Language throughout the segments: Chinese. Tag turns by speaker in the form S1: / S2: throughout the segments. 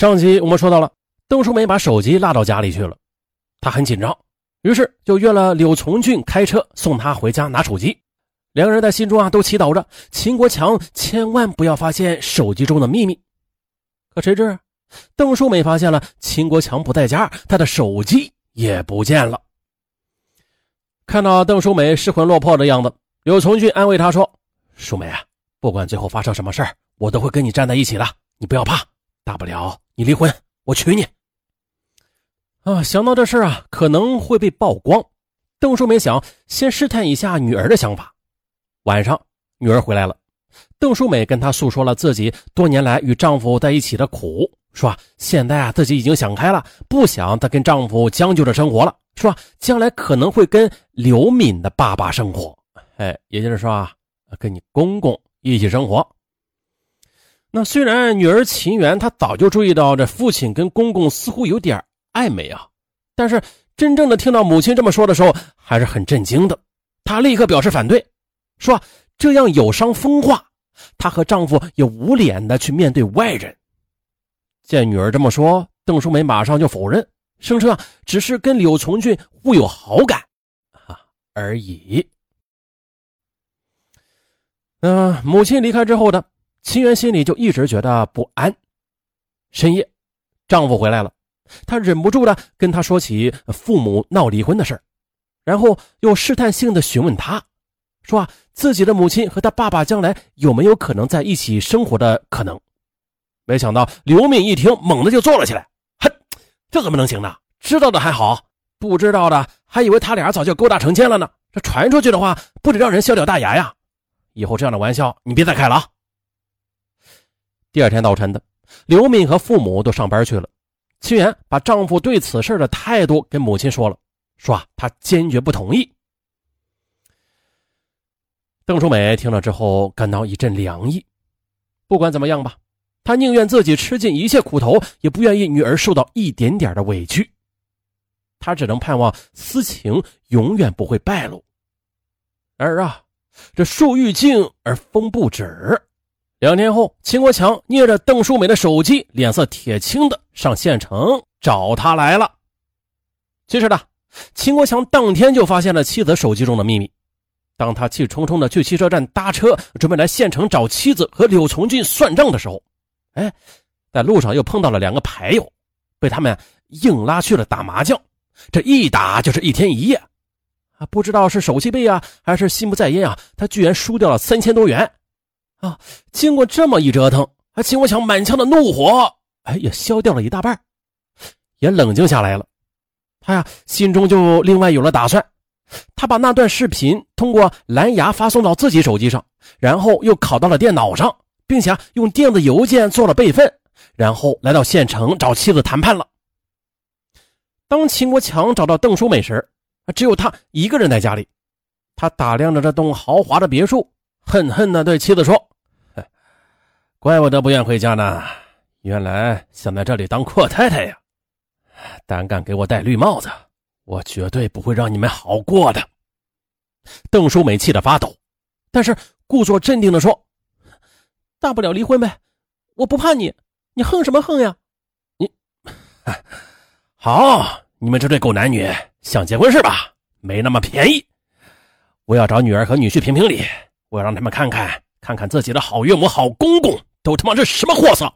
S1: 上集我们说到了，邓淑梅把手机落到家里去了，她很紧张，于是就约了柳从俊开车送她回家拿手机。两个人在心中啊都祈祷着秦国强千万不要发现手机中的秘密。可谁知邓淑梅发现了秦国强不在家，她的手机也不见了。看到邓淑梅失魂落魄的样子，柳从俊安慰她说：“淑梅啊，不管最后发生什么事我都会跟你站在一起的，你不要怕。”大不了你离婚，我娶你。啊，想到这事啊，可能会被曝光。邓淑梅想先试探一下女儿的想法。晚上，女儿回来了，邓淑梅跟她诉说了自己多年来与丈夫在一起的苦，说现在啊自己已经想开了，不想再跟丈夫将就着生活了，说将来可能会跟刘敏的爸爸生活，哎，也就是说啊，跟你公公一起生活。那虽然女儿秦媛她早就注意到这父亲跟公公似乎有点暧昧啊，但是真正的听到母亲这么说的时候，还是很震惊的。她立刻表示反对，说这样有伤风化，她和丈夫也无脸的去面对外人。见女儿这么说，邓淑梅马上就否认，声称啊只是跟柳从俊互有好感啊而已。嗯，母亲离开之后呢。秦源心里就一直觉得不安。深夜，丈夫回来了，她忍不住的跟他说起父母闹离婚的事然后又试探性的询问他，说啊，自己的母亲和他爸爸将来有没有可能在一起生活的可能？没想到刘敏一听，猛地就坐了起来，哼，这怎么能行呢？知道的还好，不知道的还以为他俩早就勾搭成奸了呢。这传出去的话，不得让人笑掉大牙呀！以后这样的玩笑你别再开了啊！第二天早晨的，刘敏和父母都上班去了。清源把丈夫对此事的态度跟母亲说了，说啊，她坚决不同意。邓淑美听了之后感到一阵凉意。不管怎么样吧，她宁愿自己吃尽一切苦头，也不愿意女儿受到一点点的委屈。她只能盼望私情永远不会败露。然而啊，这树欲静而风不止。两天后，秦国强捏着邓淑美的手机，脸色铁青的上县城找她来了。其实呢，秦国强当天就发现了妻子手机中的秘密。当他气冲冲的去汽车站搭车，准备来县城找妻子和柳从俊算账的时候，哎，在路上又碰到了两个牌友，被他们硬拉去了打麻将。这一打就是一天一夜，啊，不知道是手气背啊，还是心不在焉啊，他居然输掉了三千多元。啊！经过这么一折腾，啊，秦国强满腔的怒火，哎，也消掉了一大半，也冷静下来了。他呀，心中就另外有了打算。他把那段视频通过蓝牙发送到自己手机上，然后又拷到了电脑上，并且用电子邮件做了备份，然后来到县城找妻子谈判了。当秦国强找到邓淑美时，只有他一个人在家里。他打量着这栋豪华的别墅，恨恨地对妻子说。怪不得不愿回家呢，原来想在这里当阔太太呀！胆敢给我戴绿帽子，我绝对不会让你们好过的。邓淑美气得发抖，但是故作镇定地说：“大不了离婚呗，我不怕你，你横什么横呀？你，好，你们这对狗男女想结婚是吧？没那么便宜。我要找女儿和女婿评评理，我要让他们看看看看自己的好岳母、好公公。”都他妈是什么货色！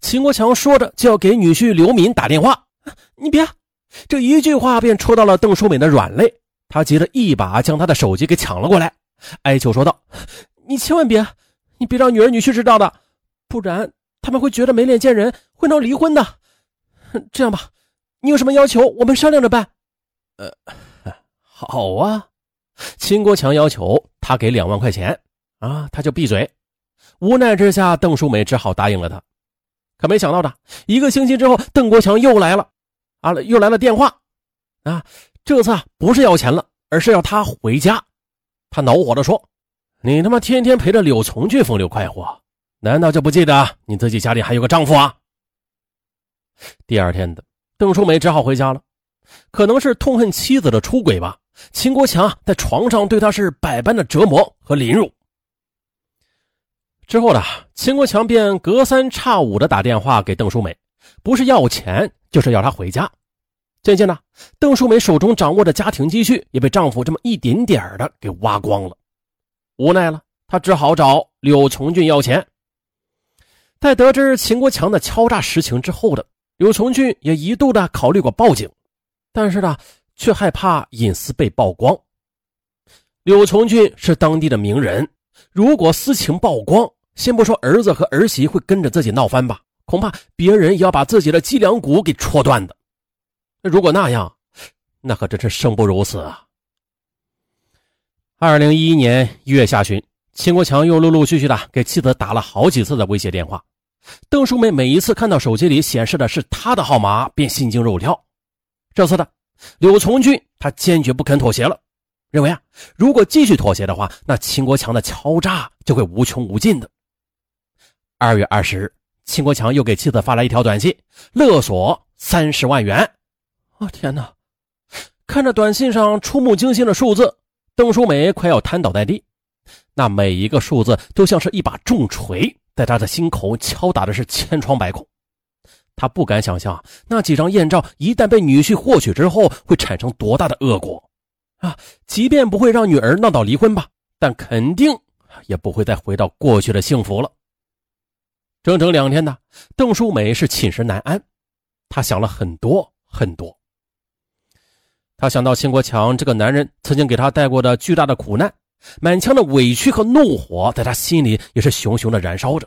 S1: 秦国强说着就要给女婿刘敏打电话。你别，这一句话便戳到了邓淑美的软肋。他急得一把将她的手机给抢了过来，哀求说道：“你千万别，你别让女儿女婿知道的，不然他们会觉得没脸见人，会闹离婚的。这样吧，你有什么要求，我们商量着办。”呃，好啊。秦国强要求他给两万块钱啊，他就闭嘴。无奈之下，邓淑梅只好答应了他。可没想到的，一个星期之后，邓国强又来了，啊，又来了电话，啊，这次啊不是要钱了，而是要他回家。他恼火地说：“你他妈天天陪着柳从俊风流快活，难道就不记得你自己家里还有个丈夫啊？”第二天的，邓淑梅只好回家了。可能是痛恨妻子的出轨吧，秦国强在床上对她是百般的折磨和凌辱。之后呢，秦国强便隔三差五的打电话给邓淑美，不是要钱，就是要她回家。渐渐的，邓淑梅手中掌握的家庭积蓄也被丈夫这么一点点的给挖光了。无奈了，她只好找柳从俊要钱。在得知秦国强的敲诈实情之后的柳从俊也一度的考虑过报警，但是呢，却害怕隐私被曝光。柳从俊是当地的名人，如果私情曝光，先不说儿子和儿媳会跟着自己闹翻吧，恐怕别人也要把自己的脊梁骨给戳断的。如果那样，那可真是生不如死啊！二零一一年一月下旬，秦国强又陆陆续续的给妻子打了好几次的威胁电话。邓淑梅每一次看到手机里显示的是他的号码，便心惊肉跳。这次的柳从军，他坚决不肯妥协了，认为啊，如果继续妥协的话，那秦国强的敲诈就会无穷无尽的。二月二十日，秦国强又给妻子发来一条短信，勒索三十万元。哦天哪！看着短信上触目惊心的数字，邓淑梅快要瘫倒在地。那每一个数字都像是一把重锤，在她的心口敲打的是千疮百孔。他不敢想象那几张艳照一旦被女婿获取之后会产生多大的恶果啊！即便不会让女儿闹到离婚吧，但肯定也不会再回到过去的幸福了。整整两天呢，邓淑美是寝食难安，她想了很多很多。他想到秦国强这个男人曾经给她带过的巨大的苦难，满腔的委屈和怒火在他心里也是熊熊的燃烧着。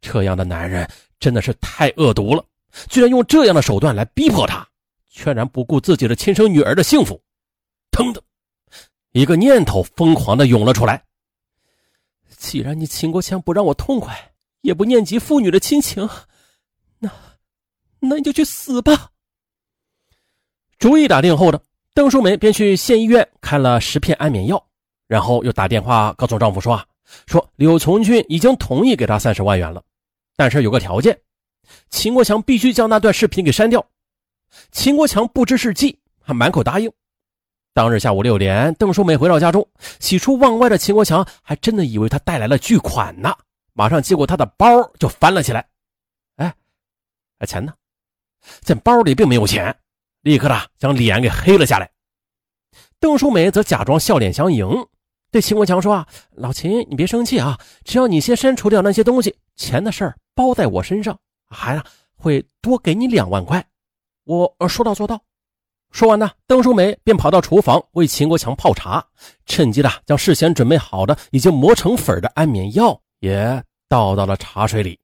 S1: 这样的男人真的是太恶毒了，居然用这样的手段来逼迫他，全然不顾自己的亲生女儿的幸福。腾的一个念头疯狂的涌了出来。既然你秦国强不让我痛快，也不念及父女的亲情，那，那你就去死吧。主意打定后的邓淑梅便去县医院开了十片安眠药，然后又打电话告诉丈夫说啊，说柳从军已经同意给他三十万元了，但是有个条件，秦国强必须将那段视频给删掉。秦国强不知是计，还满口答应。当日下午六点，邓淑梅回到家中，喜出望外的秦国强还真的以为他带来了巨款呢，马上接过他的包就翻了起来。哎，钱呢？见包里并没有钱。立刻的将脸给黑了下来，邓淑梅则假装笑脸相迎，对秦国强说：“啊，老秦，你别生气啊，只要你先删除掉那些东西，钱的事儿包在我身上，还啊会多给你两万块。我说到做到。”说完呢，邓淑梅便跑到厨房为秦国强泡茶，趁机的将事先准备好的已经磨成粉的安眠药也倒到了茶水里，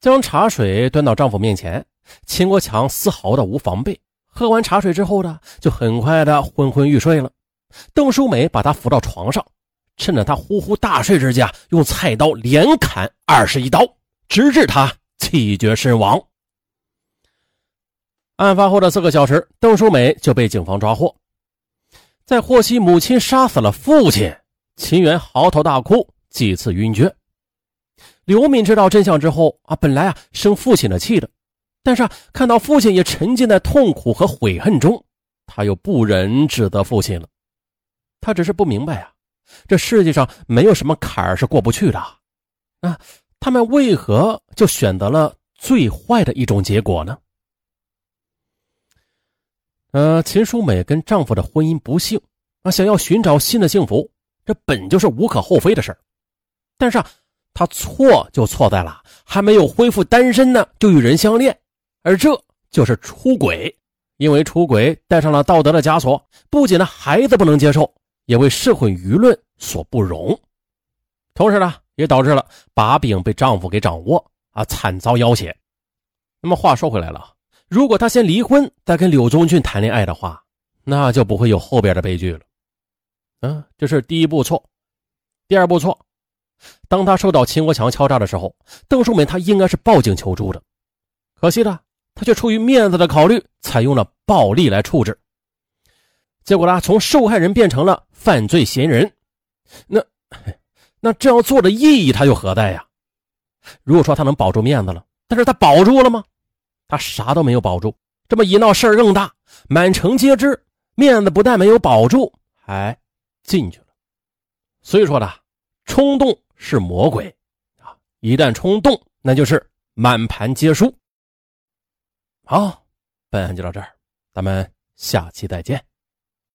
S1: 将茶水端到丈夫面前。秦国强丝毫的无防备，喝完茶水之后呢，就很快的昏昏欲睡了。邓淑美把他扶到床上，趁着他呼呼大睡之际，用菜刀连砍二十一刀，直至他气绝身亡。案发后的四个小时，邓淑美就被警方抓获。在获悉母亲杀死了父亲，秦元嚎啕大哭，几次晕厥。刘敏知道真相之后啊，本来啊生父亲的气的。但是啊，看到父亲也沉浸在痛苦和悔恨中，他又不忍指责父亲了。他只是不明白啊，这世界上没有什么坎儿是过不去的啊，他们为何就选择了最坏的一种结果呢？呃，秦淑美跟丈夫的婚姻不幸啊，想要寻找新的幸福，这本就是无可厚非的事儿。但是啊，她错就错在了还没有恢复单身呢，就与人相恋。而这就是出轨，因为出轨带上了道德的枷锁，不仅呢孩子不能接受，也为社会舆论所不容。同时呢，也导致了把柄被丈夫给掌握啊，惨遭要挟。那么话说回来了，如果她先离婚再跟柳宗俊谈恋爱的话，那就不会有后边的悲剧了。嗯，这是第一步错。第二步错，当她受到秦国强敲诈的时候，邓淑美她应该是报警求助的，可惜呢。他却出于面子的考虑，采用了暴力来处置。结果呢，从受害人变成了犯罪嫌疑人。那那这样做的意义他又何在呀？如果说他能保住面子了，但是他保住了吗？他啥都没有保住。这么一闹，事儿更大，满城皆知，面子不但没有保住，还进去了。所以说呢，冲动是魔鬼啊！一旦冲动，那就是满盘皆输。好，本案就到这儿，咱们下期再见。